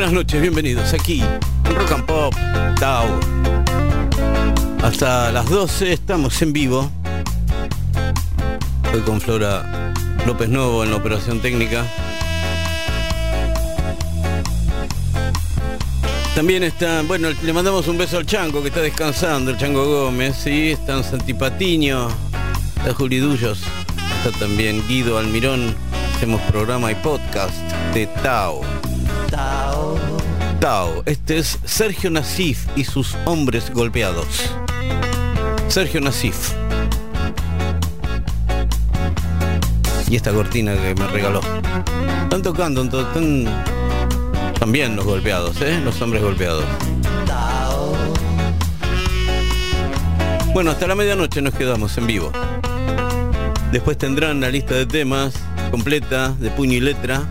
Buenas noches, bienvenidos aquí en Rock and Pop, Tao. Hasta las 12 estamos en vivo. Hoy con Flora López Novo en la operación técnica. También está, bueno, le mandamos un beso al Chango que está descansando, el Chango Gómez, sí, está en Santipatiño, está Juli Dullos, está también Guido Almirón, hacemos programa y podcast de Tao. Tao. Tao, este es Sergio Nasif y sus hombres golpeados. Sergio Nasif. Y esta cortina que me regaló. Están tocando, están también los golpeados, ¿eh? Los hombres golpeados. Bueno, hasta la medianoche nos quedamos en vivo. Después tendrán la lista de temas completa de puño y letra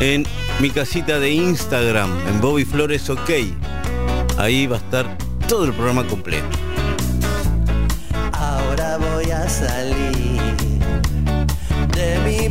en mi casita de Instagram, en Bobby Flores OK. Ahí va a estar todo el programa completo. Ahora voy a salir de mi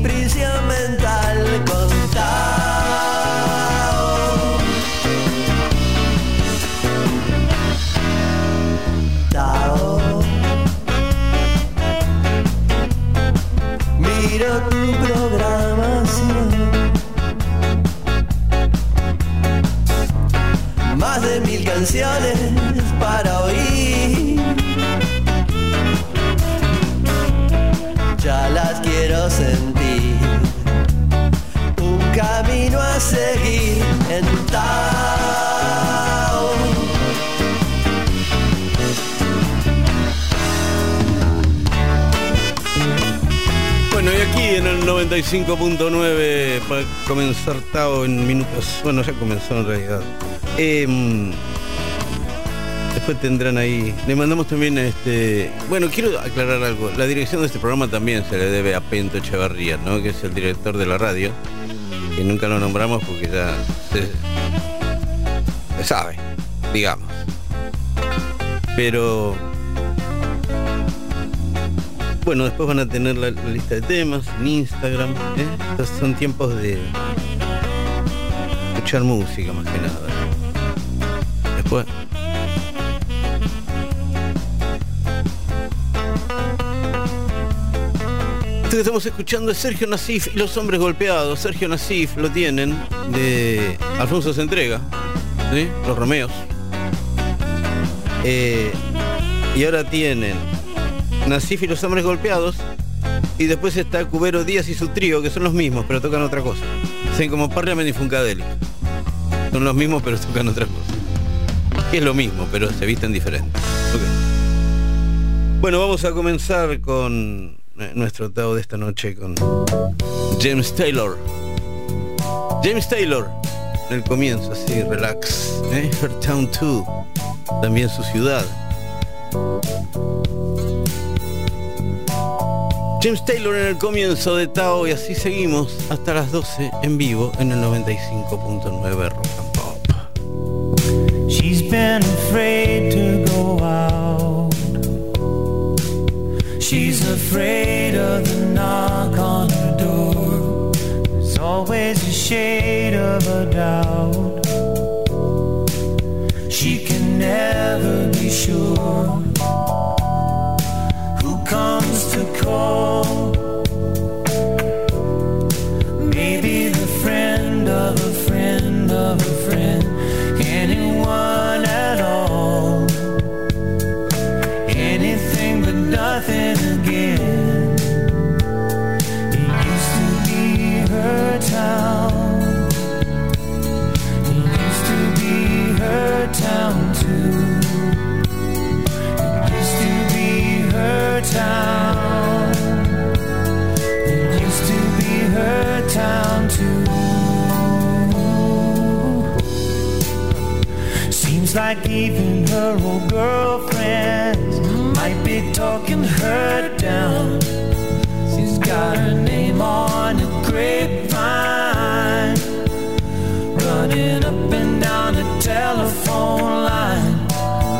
canciones para oír. Ya las quiero sentir. Un camino a seguir en Tao. Bueno, y aquí en el 95.9 para comenzar Tao en minutos. Bueno, ya comenzó en realidad. Em, después tendrán ahí. Le mandamos también este. Bueno, quiero aclarar algo. La dirección de este programa también se le debe a Pento Echevarría, ¿no? Que es el director de la radio. Que nunca lo nombramos porque ya se, se sabe, digamos. Pero bueno, después van a tener la, lista de temas en Instagram. ¿eh? Son tiempos de escuchar música más que nada. Después. Estamos escuchando es Sergio Nasif y los hombres golpeados. Sergio Nasif lo tienen de Alfonso se entrega, los Romeos. Eh, y ahora tienen Nasif y los hombres golpeados. Y después está Cubero Díaz y su trío, que son los mismos, pero tocan otra cosa. Hacen como Parliament y Funkadelic. Son los mismos, pero tocan otra cosa. Que es lo mismo, pero se visten diferentes. Ok. Bueno, vamos a comenzar con nuestro Tao de esta noche con James Taylor. James Taylor, en el comienzo, así, relax. ¿eh? Her Town 2, también su ciudad. James Taylor en el comienzo de Tao y así seguimos hasta las 12 en vivo en el 95.9 Rock and Pop. She's been afraid to go out. She's afraid of the knock on her door. There's always a shade of a doubt. She can never be sure who comes to call. like even her old girlfriends might be talking her down. She's got her name on a grapevine, running up and down the telephone line,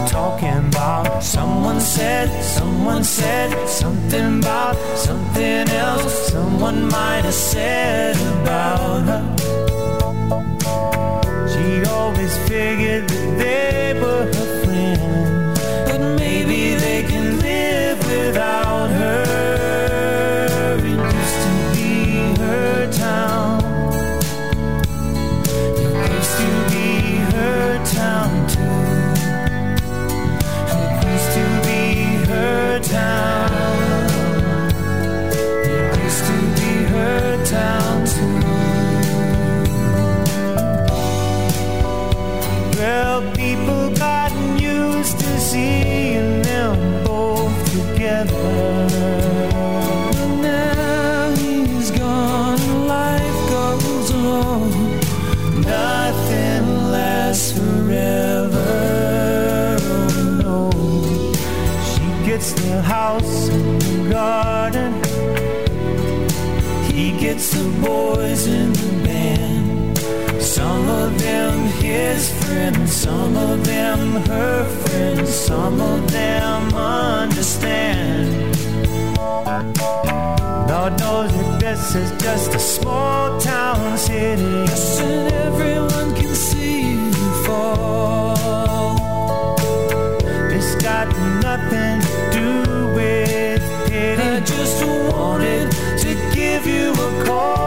talking about someone said, someone said something about something else, someone might have said about her. She always figured that Some of them her friends, some of them understand. Lord knows that this is just a small town city. Yes, and everyone can see you fall. It's got nothing to do with pity. I just wanted to give you a call.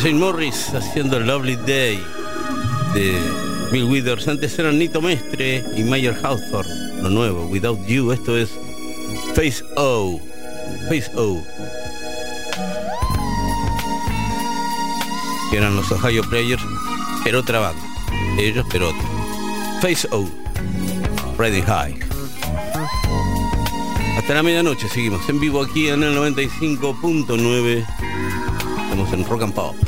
Jane Morris haciendo el Lovely Day de Bill Withers. Antes eran Nito Mestre y Mayer Hawthorne. Lo nuevo, Without You. Esto es Face O. Face O. Que eran los Ohio Players, pero otra banda. Ellos, pero otra. Face O. Ready High. Hasta la medianoche seguimos en vivo aquí en el 95.9. Estamos en Rock and Pop.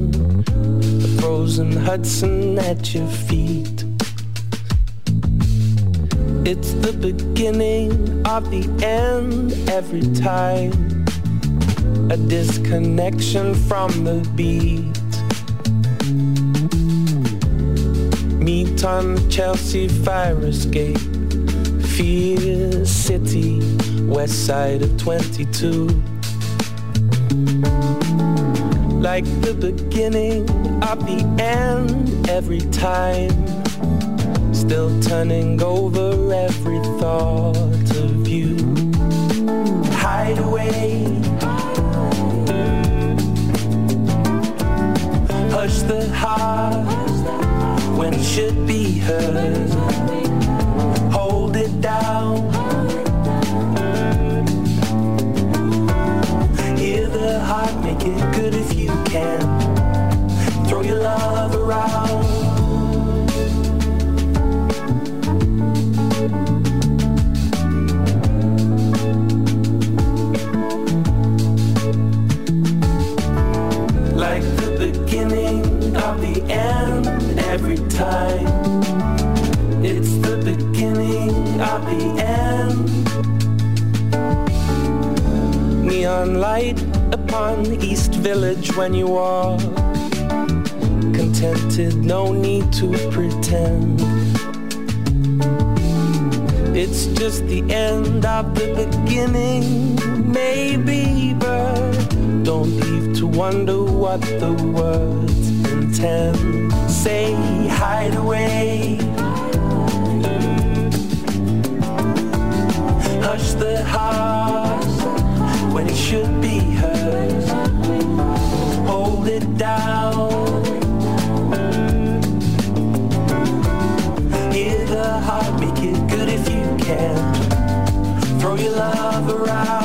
Frozen Hudson at your feet. It's the beginning of the end every time. A disconnection from the beat. Meet on the Chelsea fire escape. Fear City, west side of 22. Like the beginning of the end every time. Still turning over every thought of you. Hide away. Hush the heart when it should be heard. Hold it down. Hear the heart, make it good can. Throw your love around. Like the beginning of the end every time. upon East Village when you are Contented, no need to pretend. It's just the end of the beginning, maybe, but don't leave to wonder what the words intend. Say hideaway. Hush the heart when it should be Hold it down. Hear the heart, make it good if you can. Throw your love around.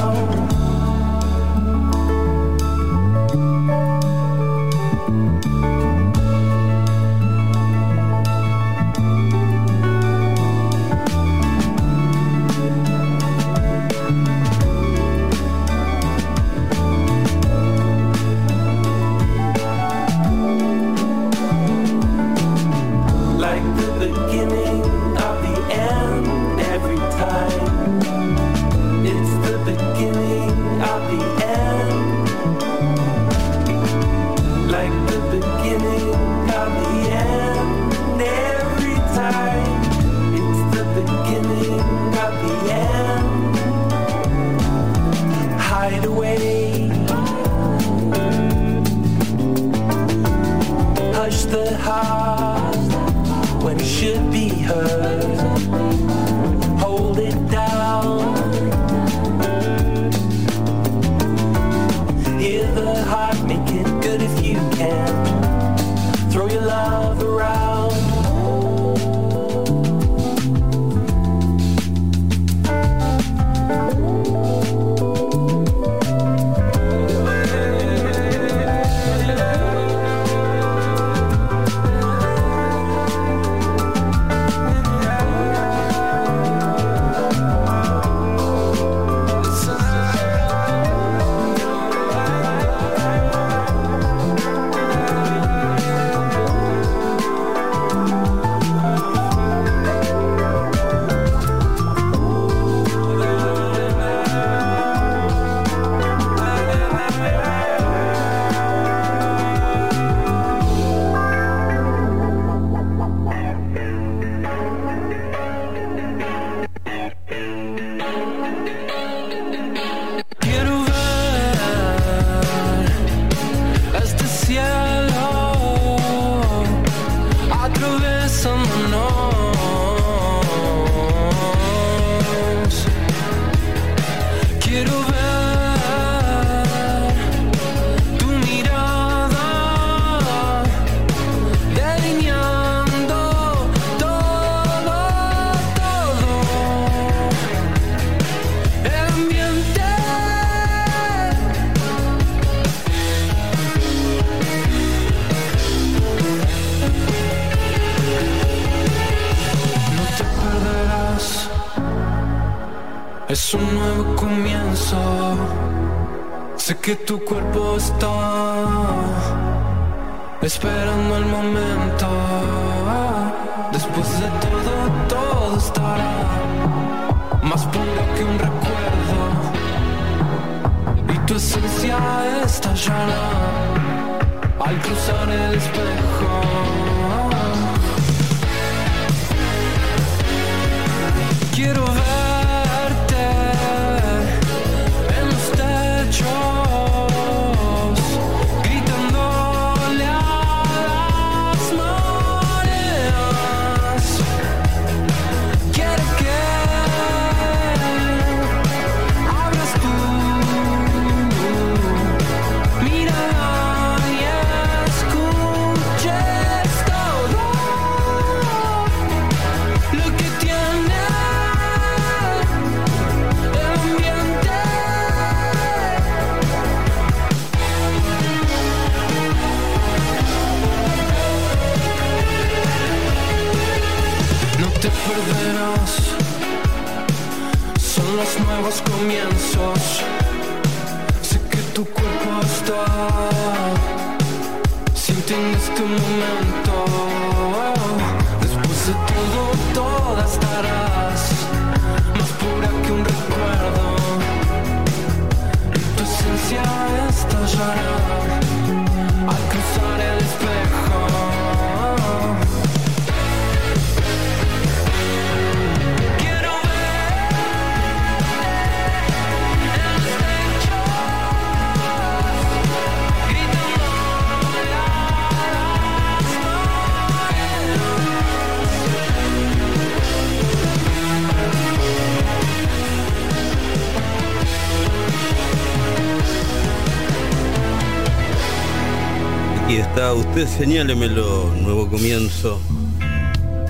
Usted señálemelo, nuevo comienzo.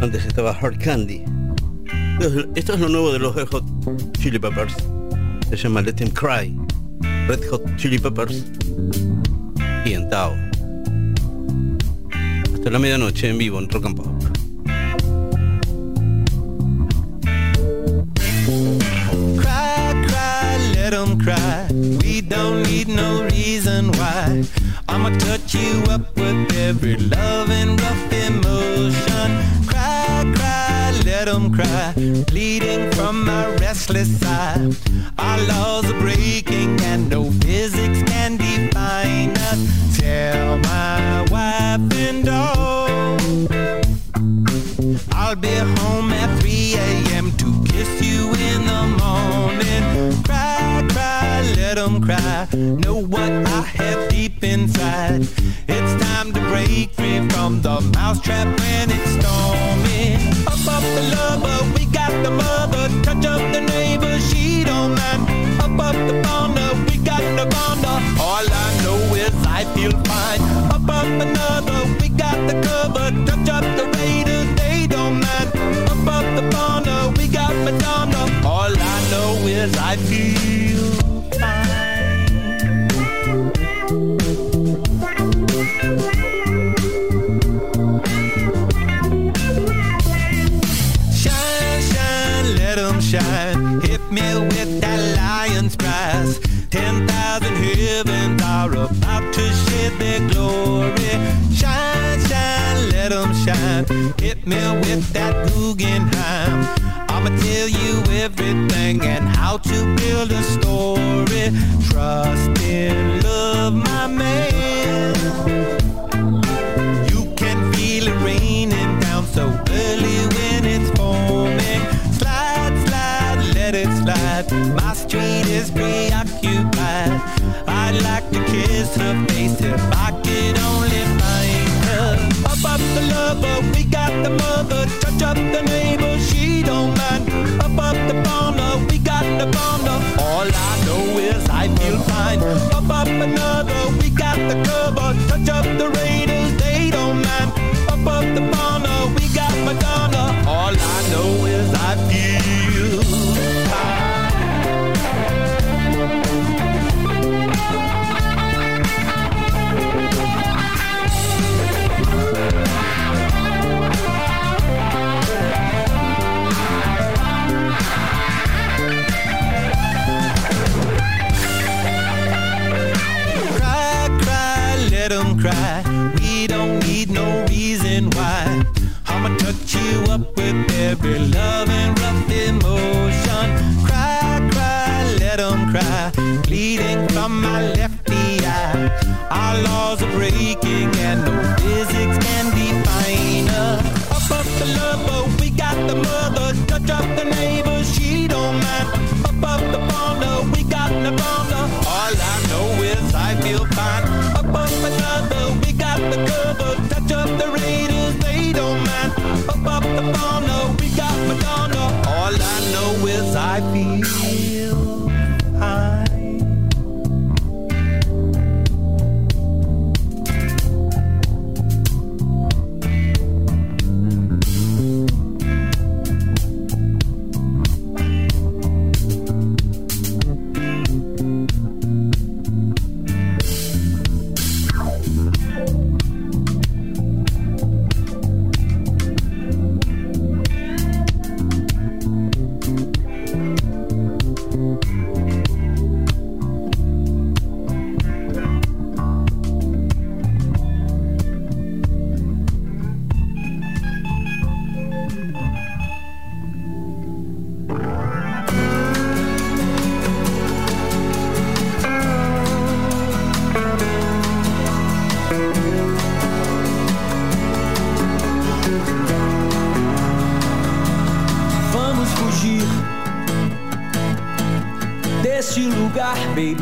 Antes estaba Hard Candy. Esto es- lo nuevo de los Red Hot Chili Peppers. Se llama Let Them Cry. Red Hot Chili Peppers. Y en Tao. Hasta la medianoche en vivo en Rock. Cry, cry, let 'em cry. We don't need no reason why. I'ma touch you up with every love and rough emotion. Cry, cry, let 'em cry. Bleeding from my restless side. Our laws are breaking and no physics can define us. Tell my wife and all. I'll be home at 3 a.m. to kiss you in the morning. Cry, cry, let 'em cry. Know what I have break free from the mousetrap when it's storming. Up, up the lover, we got the mother. Touch up the neighbor, she don't mind. Up, up the bonder, we got the bonder. All I know is I feel fine. Up, up another, we got the cover. Touch up the raiders, they don't mind. Up, up the bonder, we got Madonna. All I know is I feel Hit me with that Guggenheim. I'ma tell you everything and how to build a story. Trust in love, my man. You can feel it raining down so early when it's forming. Slide, slide, let it slide. My street is preoccupied. I'd like to kiss her face if I could only lover, we got the mother. Touch up the neighbor, she don't mind. Up, up the bonder, we got the bonder. All I know is I feel fine. Up, up another, we got the cover. Touch up the raiders, they don't mind. Up, up the bonder, we got Madonna. All I know is I feel Our laws are breaking and no physics can define us. Up, up the lover, we got the mother. Touch up the neighbor, she don't mind. Up, up the bonder, we got the bonder. All I know is I feel fine. Up, up another, we got the cover. Touch up the raiders, they don't mind. Up, up the bonder, we got Madonna. All I know is I feel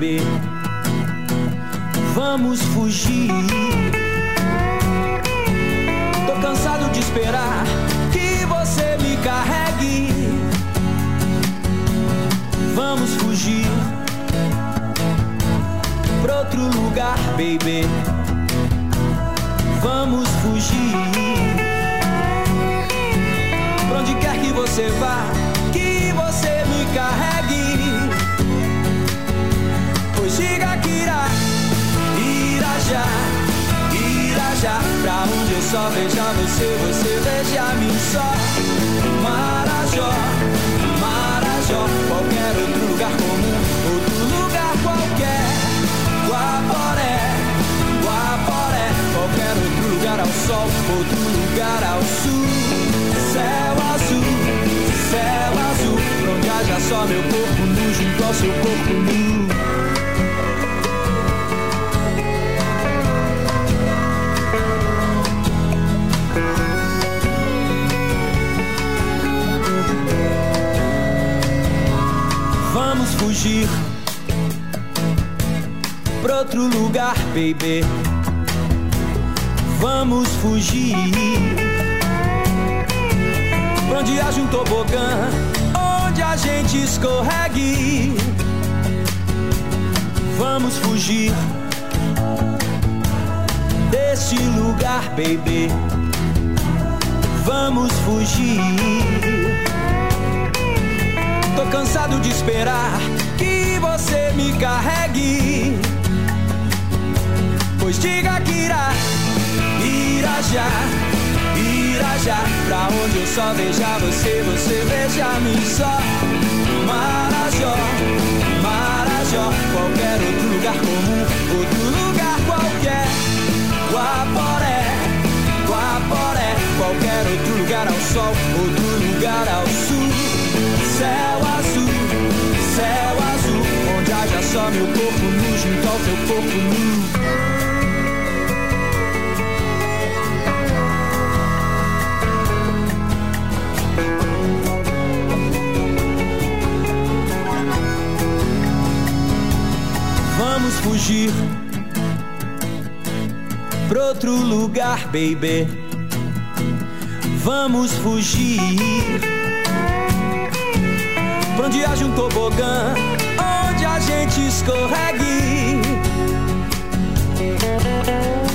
baby. Seu corpo nu. Vamos fugir pra outro lugar, baby. Vamos fugir pra onde haja um tobogã, a gente escorregue. Vamos fugir desse lugar, baby. Vamos fugir. Tô cansado de esperar que você me carregue. Pois diga que irá, irá já, irá já. Pra onde eu só veja você, você veja mim só. Marajó, Marajó, qualquer outro lugar comum, outro lugar qualquer. Guaporé, Guaporé, qualquer outro lugar ao sol, outro lugar ao sul. Céu azul, céu azul, onde haja só meu corpo nu junto ao teu corpo nu. Fugir pra outro lugar, baby. Vamos fugir pra onde haja um tobogã, onde a gente escorregue.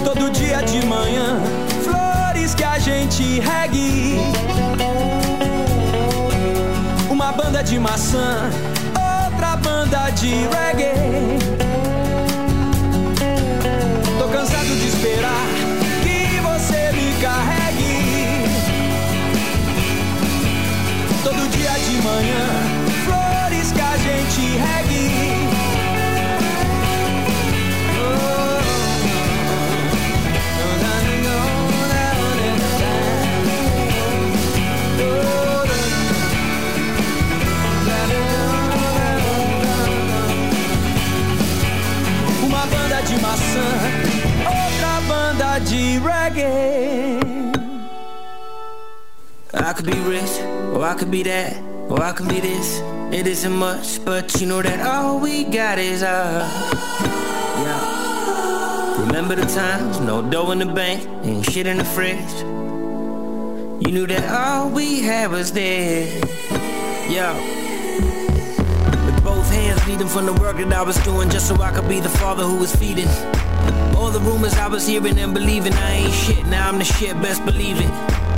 Todo dia de manhã, flores que a gente regue. Uma banda de maçã, outra banda de reggae. Cansado de esperar que você me carregue. Todo dia de manhã, I could be rich, or I could be that, or I could be this. It isn't much, but you know that all we got is us. Yeah. Remember the times, no dough in the bank, and shit in the fridge. You knew that all we had was this. Yeah With both hands bleeding from the work that I was doing just so I could be the father who was feeding. All the rumors I was hearing and believing I ain't shit. Now I'm the shit, best believe it.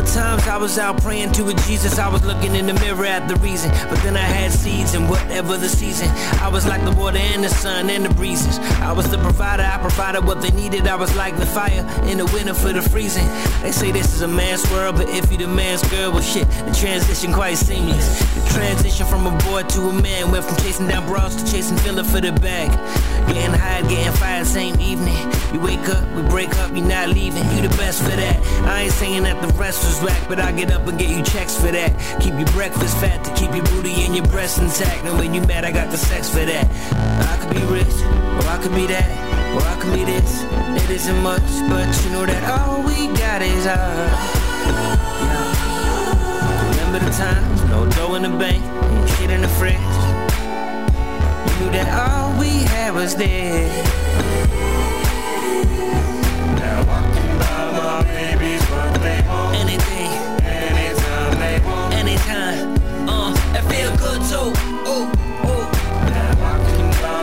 The times I was out praying to a Jesus, I was looking in the mirror at the reason. But then I had seeds and whatever the season. I was like the water and the sun and the breezes. I was the provider, I provided what they needed. I was like the fire in the winter for the freezing. They say this is a man's world, but if you the man's girl, well shit, the transition quite seamless. The transition from a boy to a man went from chasing down bras to chasing filler for the bag. Getting high, getting fired same evening. You wake up, we break up, you're not leaving. You the best for that. I ain't saying that the rest was whack, but I get up and get you checks for that. Keep your breakfast fat to keep your booty and your breasts intact. And when you mad, I got the sex for that. I could be rich, or I could be that, or I could be this. It isn't much, but you know that all we got is us. Remember the times, no dough in the bank, and shit in the fridge. You knew that all we had was there. Now my Anything, Anytime they want. anytime, uh, it feel good too.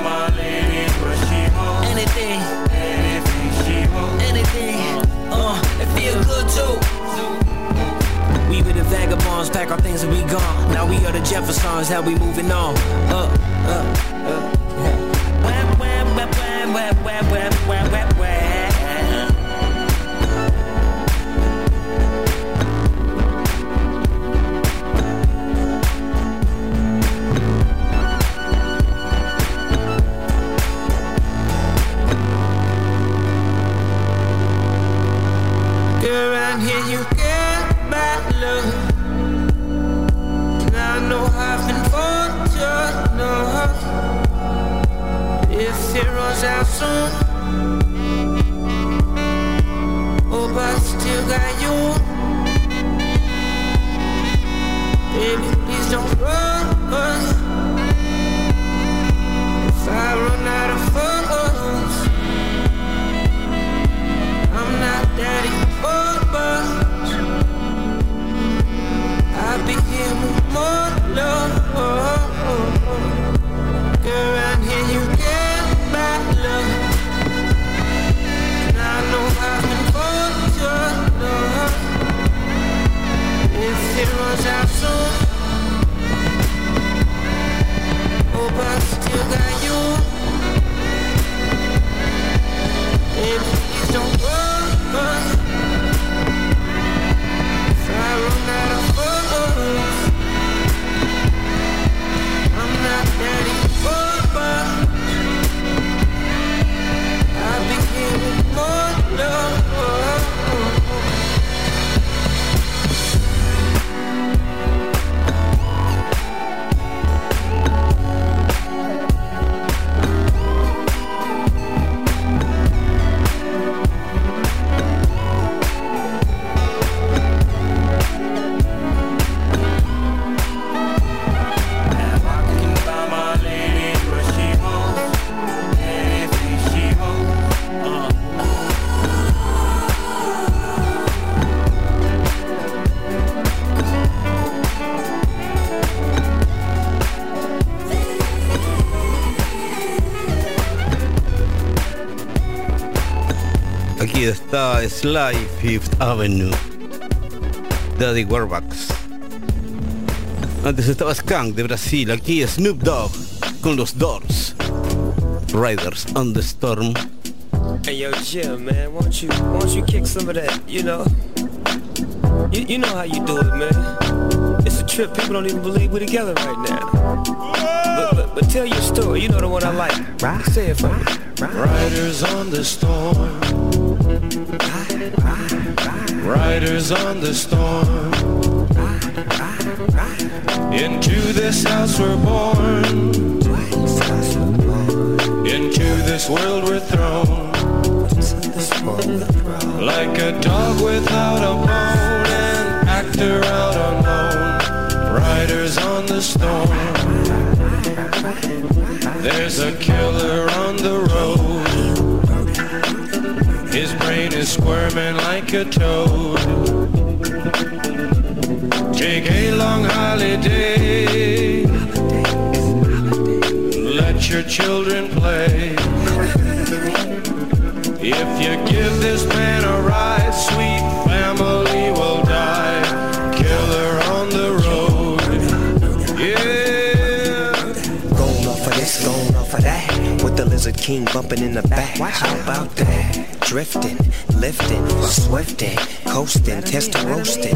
My lady she wants. anything, Anything she wants. anything, uh, it feel good too. We were the vagabonds, pack our things and we gone. Now we are the Jeffersons, how we moving on. Up, up, up. Wah, Sly Fifth Avenue. Daddy Warbucks. Antes estaba Skank de Brasil. Aquí es Snoop Dogg con los Doors. Riders on the Storm. Hey yo, Jim, man, won't you won't you kick some of that, you know? You, you know how you do it, man. It's a trip. People don't even believe we're together right now. But, but, but tell your story. You know the one I like. Say it for me. Riders on the storm. Riders on the storm. Into this house we're born. Into this world we're thrown. Like a dog without a bone, an actor out unknown. Riders on the storm. There's a killer on the road. His is squirming like a toad. Take a long holiday. Let your children play. If you give this man a ride, sweet family will die. Killer on the road. Yeah. Going off of this, going off of that. With the Lizard King bumping in the back. How about that? Drifting, lifting, swifting, coasting, testing, roasting.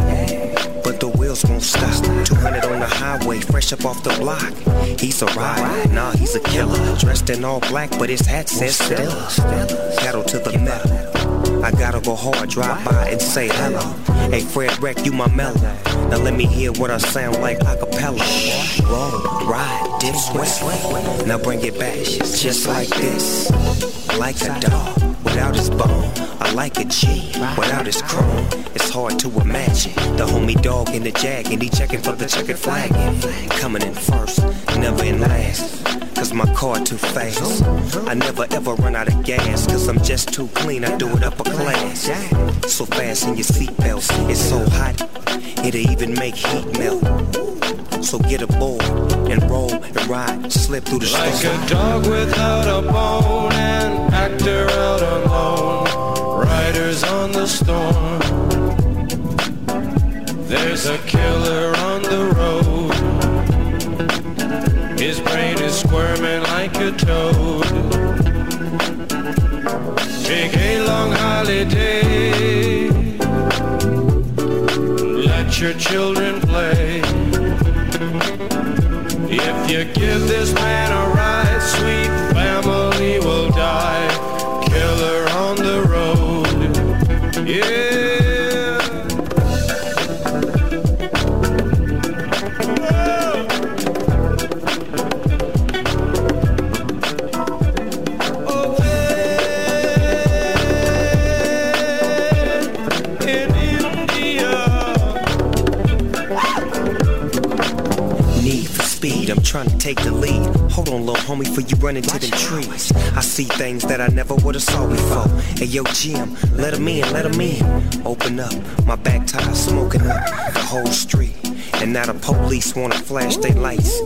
But the wheels won't stop. 200 on the highway, fresh up off the block. He's a rider, nah, he's a killer. Dressed in all black, but his hat says Stella. Pedal to the metal. I gotta go hard, drive by and say hello. Hey, Fred Wreck, you my mellow. Now let me hear what I sound like a cappella. Roll, ride, dip, sweat. Now bring it back, just like this. Like a dog without his bone. I like it G without his chrome. It's hard to imagine the homie dog in the jag and he checking for the checkered flag. Coming in first, never in last. cause my car too fast. I never ever run out of gas, cause I'm just too clean, I do it upper class. So fast in your seatbelts, it's so hot, it'll even make heat melt. So get aboard and roll and ride, slip through the Like storm. a dog without a bone, an actor out alone, riders on the storm. There's a killer on the road. His brain is squirming like a toad. Take a long holiday. Let your children play. If you give this man a ride, sweet family will die. Homie, for you run into them trees. I see things that I never would've saw before. Hey, yo, Jim, let 'em in, let 'em in. Open up, my back tire smoking up the whole street. And now the police wanna flash their lights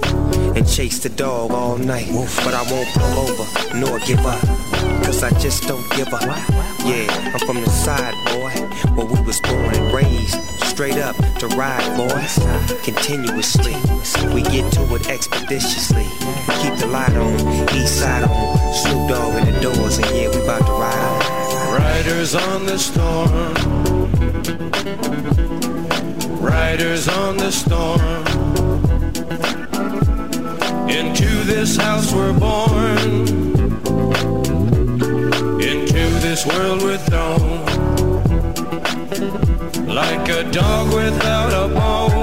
and chase the dog all night. But I won't pull over nor give up, cause I just don't give up. Yeah, I'm from the side, boy, where we was born and raised. Straight up to ride, boys, continuously. We get to it expeditiously. Keep the light on, east side on, Snoop Dogg in the doors, and yeah, we about to ride. Riders on the storm. Riders on the storm. Into this house we're born. Into this world we're thrown. Like a dog without a bone,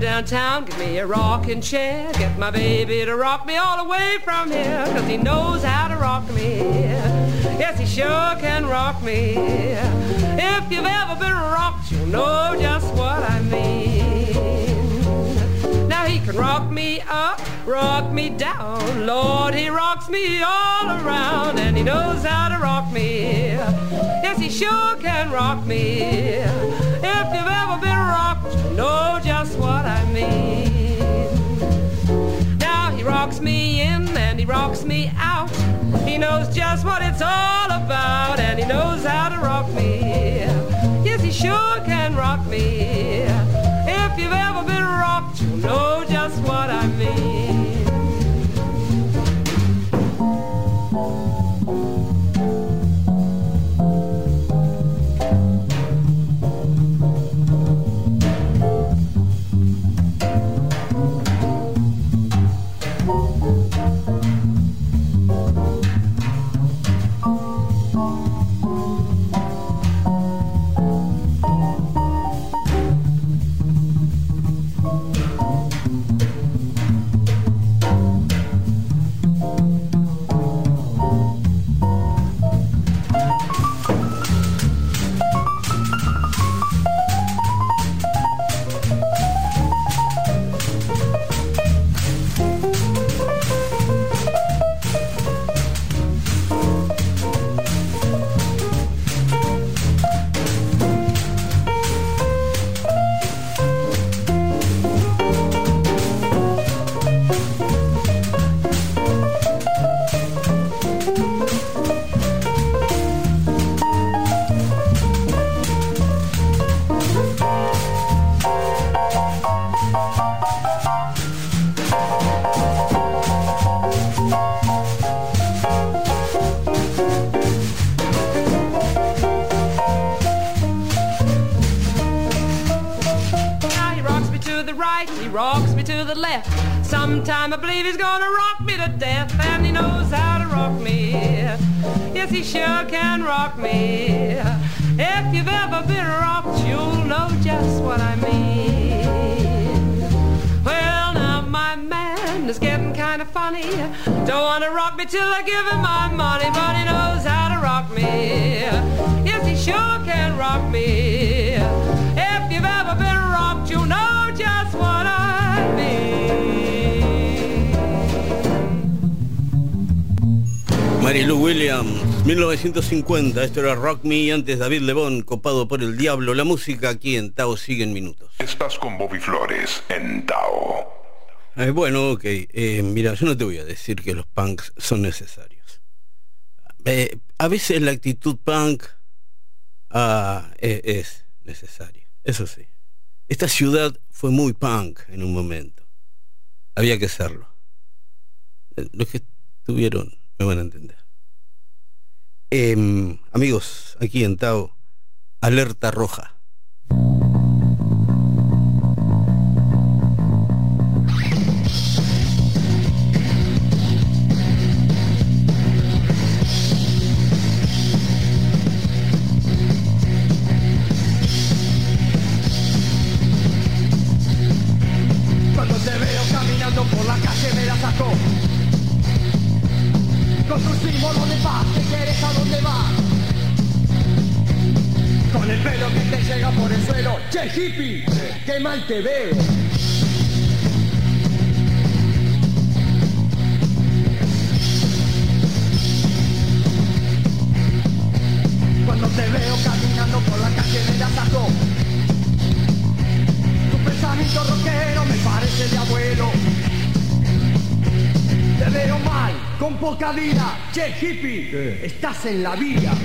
downtown, give me a rocking chair. Get my baby to rock me all away from here, cause he knows how to rock me. Yes, he sure can rock me. If you've ever been rocked, you'll know just what I mean. Now he can rock me up rock me down. Lord, he rocks me all around, and he knows how to rock me. Yes, he sure can rock me. If you've ever been rocked, you know just what I mean. Now he rocks me in and he rocks me out. He knows just what it's all about, and he knows how to rock me. Yes, he sure can rock me. If you've ever been rocked, know just what I mean. Sure can rock me. If you've ever been rocked, you'll know just what I mean. Well, now my man is getting kind of funny. Don't wanna rock me till I give him my money, but he knows how to rock me. Yes, he sure can rock me. If you've ever been rocked, you'll know just what I mean. Marilu Williams, 1950, esto era Rock Me, antes David Lebón, copado por el diablo. La música aquí en Tao sigue en minutos. Estás con Bobby Flores en Tao. Eh, bueno, ok, eh, mira, yo no te voy a decir que los punks son necesarios. Eh, a veces la actitud punk ah, es necesaria, eso sí. Esta ciudad fue muy punk en un momento. Había que serlo. Los que estuvieron me van a entender. Em, amigos, aquí en Tao, alerta roja. En la vía.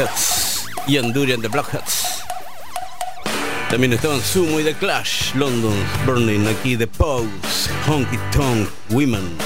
Blockheads, Ian Durian de Blockheads. También estaban Sumo y The Clash, London, Burning, aquí The Pose, Honky Tonk Women.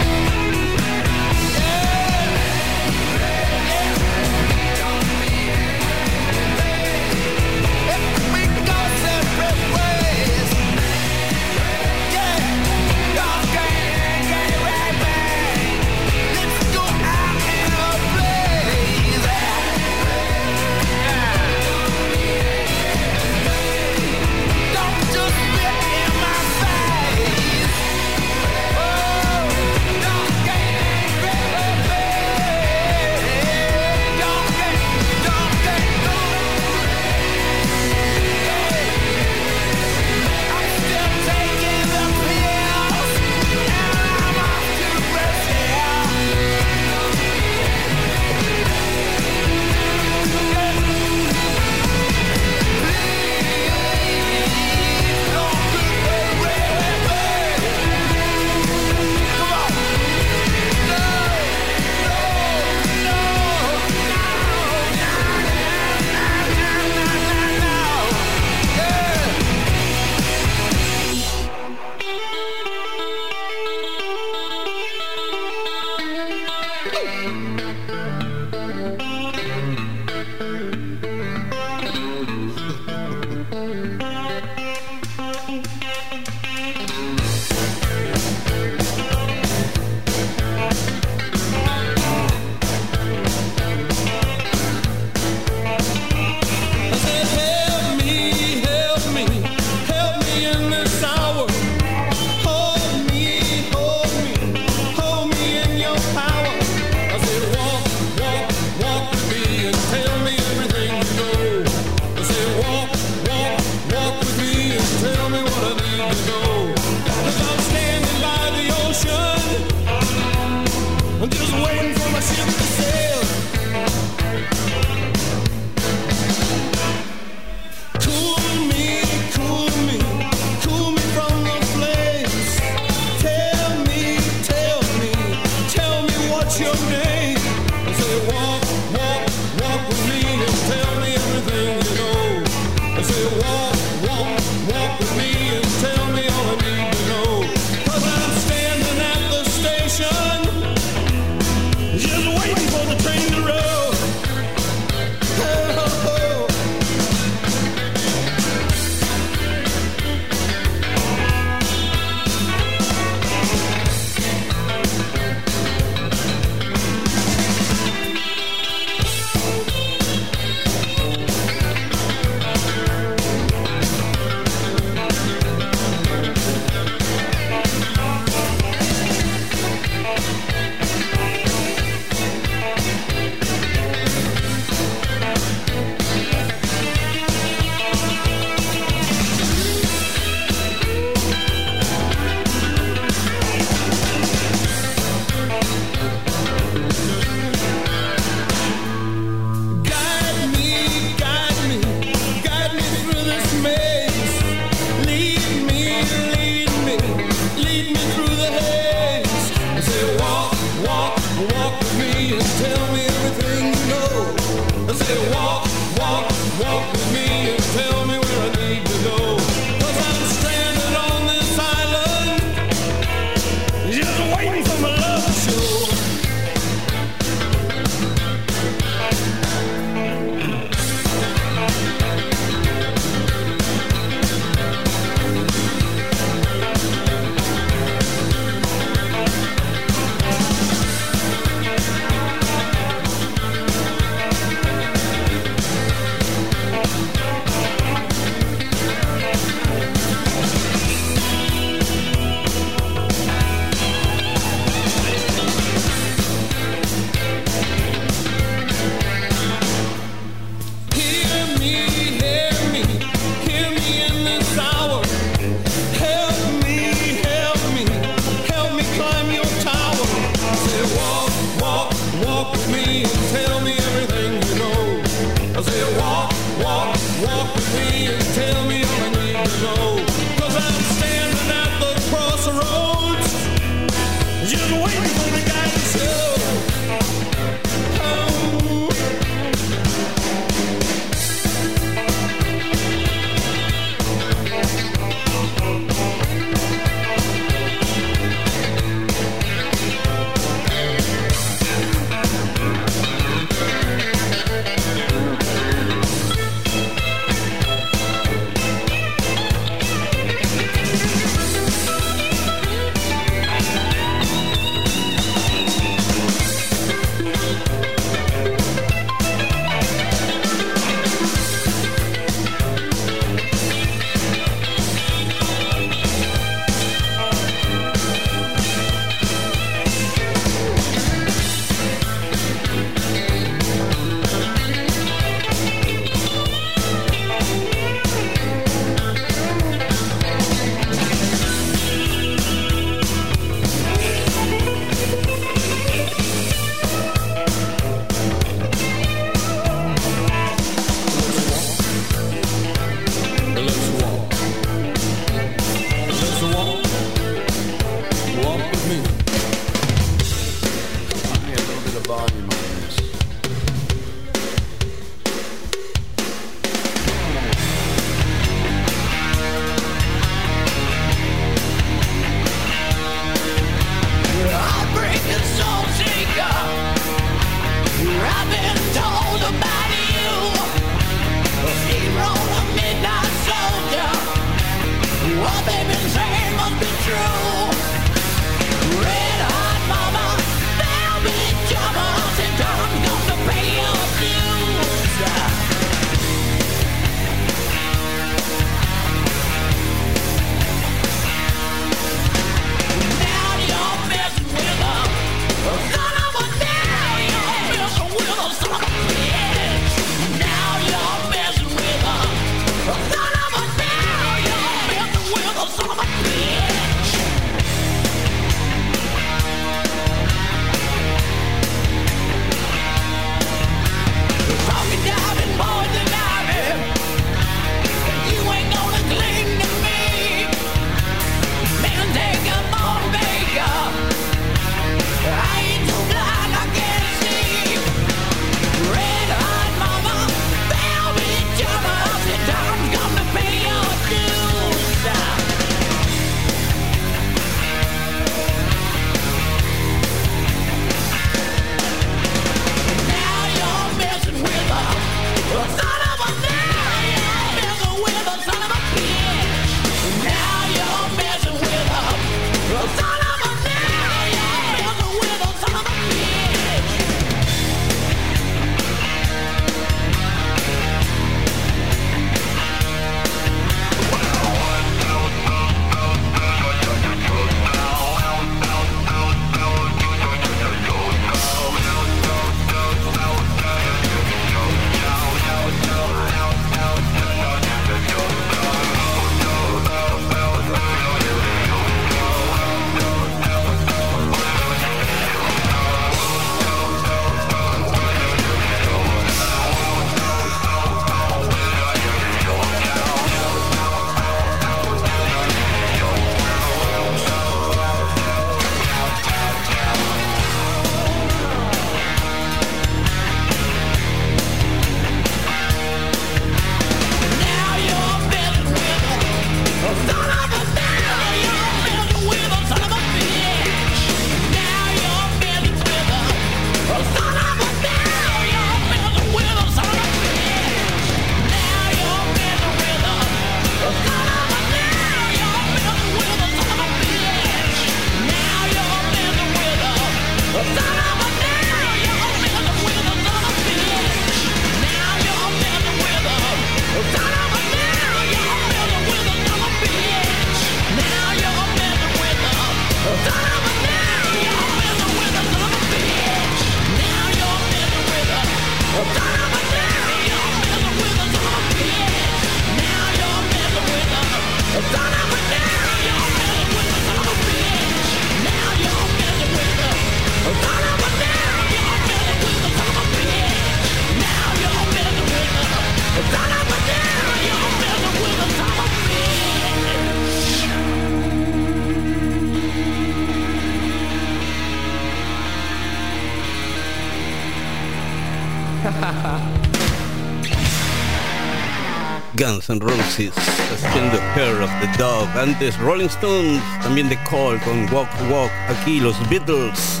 Guns N' Roses haciendo Hair of the Dog. Antes Rolling Stones, también The Call con Walk Walk. Aquí los Beatles,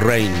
Rain.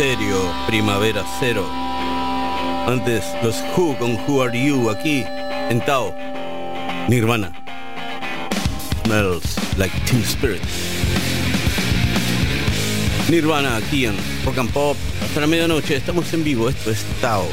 Stereo, Primavera Cero. Antes los Who con Who Are You aquí en Tao. Nirvana. Smells like Teen Spirit. Nirvana aquí en Rock and Pop. Hasta la medianoche estamos en vivo. Esto es Tao.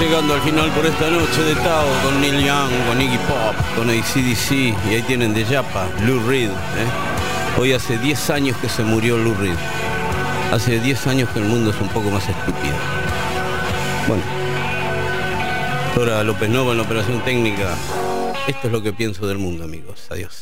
Llegando al final por esta noche de Tao con Neil Young, con Iggy Pop, con ACDC y ahí tienen de Yapa, Lou Reed. ¿eh? Hoy hace 10 años que se murió Lou Reed. Hace 10 años que el mundo es un poco más estúpido. Bueno, Dora López Nova en la operación técnica. Esto es lo que pienso del mundo, amigos. Adiós.